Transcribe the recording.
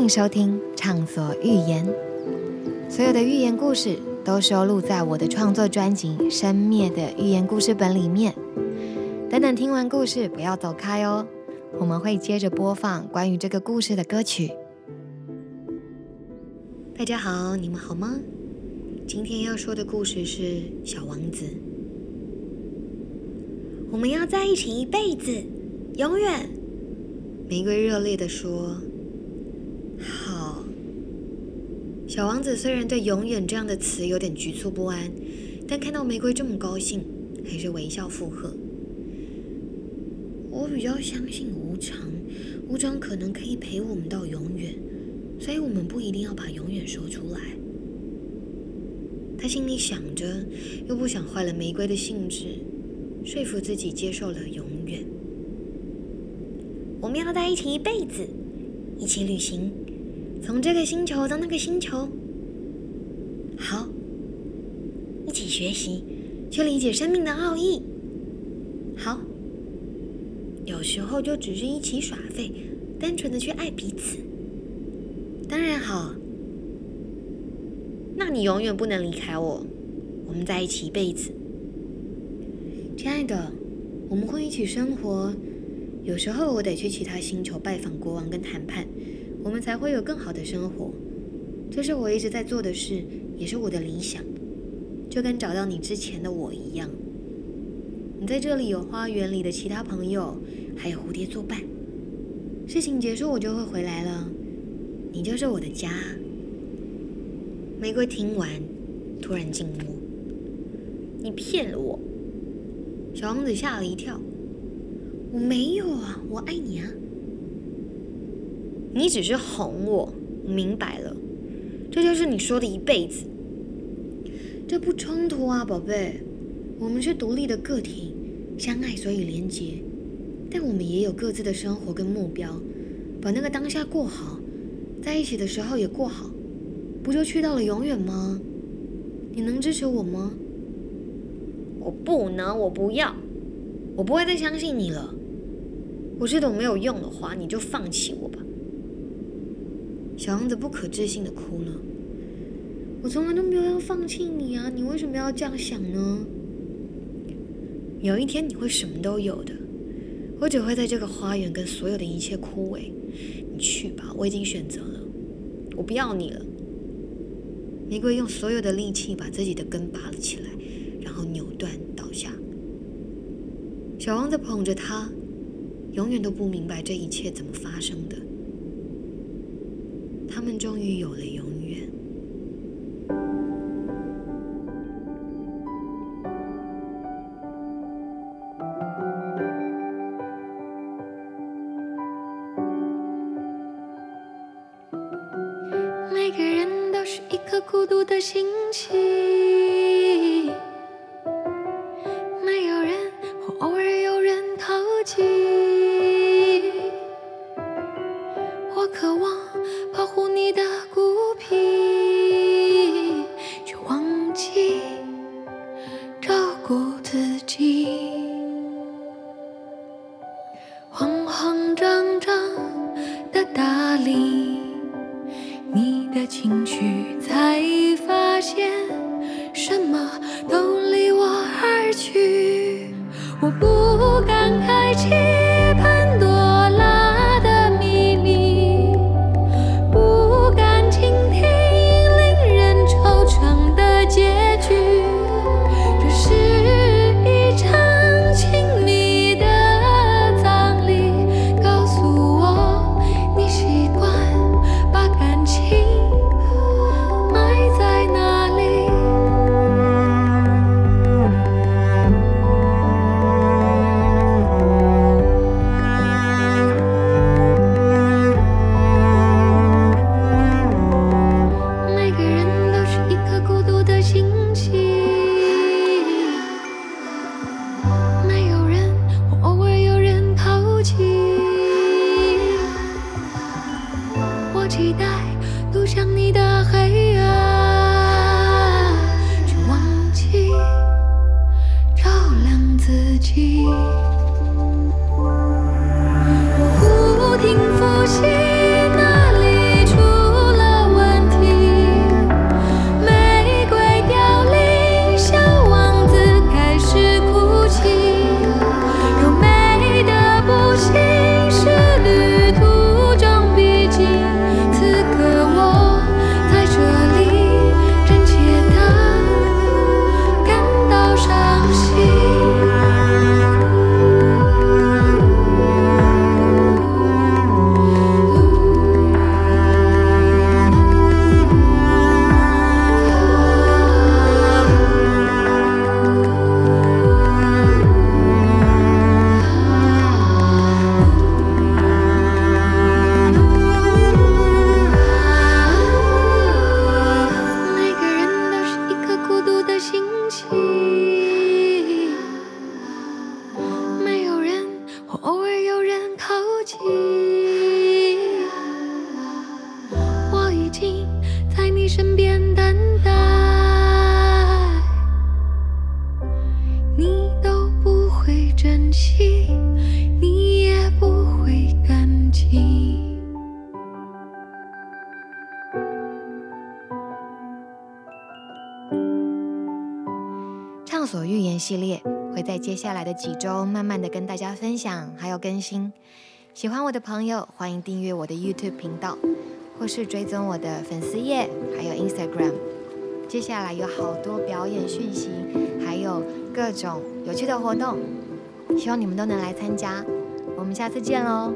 迎收听《畅所欲言》，所有的寓言故事都收录在我的创作专辑《生灭的寓言故事本》里面。等等，听完故事不要走开哦，我们会接着播放关于这个故事的歌曲。大家好，你们好吗？今天要说的故事是《小王子》。我们要在一起一辈子，永远。玫瑰热烈地说。好，小王子虽然对“永远”这样的词有点局促不安，但看到玫瑰这么高兴，还是微笑附和。我比较相信无常，无常可能可以陪我们到永远，所以我们不一定要把永远说出来。他心里想着，又不想坏了玫瑰的兴致，说服自己接受了永远。我们要在一起一辈子，一起旅行。从这个星球到那个星球，好，一起学习，去理解生命的奥义。好，有时候就只是一起耍废，单纯的去爱彼此。当然好，那你永远不能离开我，我们在一起一辈子。亲爱的，我们会一起生活。有时候我得去其他星球拜访国王跟谈判。我们才会有更好的生活，这是我一直在做的事，也是我的理想，就跟找到你之前的我一样。你在这里有花园里的其他朋友，还有蝴蝶作伴。事情结束，我就会回来了。你就是我的家。玫瑰听完，突然静默。你骗了我。小王子吓了一跳。我没有啊，我爱你啊。你只是哄我，明白了，这就是你说的一辈子。这不冲突啊，宝贝，我们是独立的个体，相爱所以连结，但我们也有各自的生活跟目标，把那个当下过好，在一起的时候也过好，不就去到了永远吗？你能支持我吗？我不能，我不要，我不会再相信你了。我这种没有用的话，你就放弃我吧。小王子不可置信的哭了。我从来都没有要放弃你啊！你为什么要这样想呢？有一天你会什么都有的，我只会在这个花园跟所有的一切枯萎。你去吧，我已经选择了，我不要你了。玫瑰用所有的力气把自己的根拔了起来，然后扭断倒下。小王子捧着它，永远都不明白这一切怎么发生的。他们终于有了永远。每个人都是一颗孤独的星星。里你的情绪才发现什么都离我而去。我不敢开启期待走向你的黑暗，却忘记照亮自己。畅所欲言系列会在接下来的几周慢慢的跟大家分享，还有更新。喜欢我的朋友，欢迎订阅我的 YouTube 频道，或是追踪我的粉丝页，还有 Instagram。接下来有好多表演讯息，还有各种有趣的活动，希望你们都能来参加。我们下次见喽！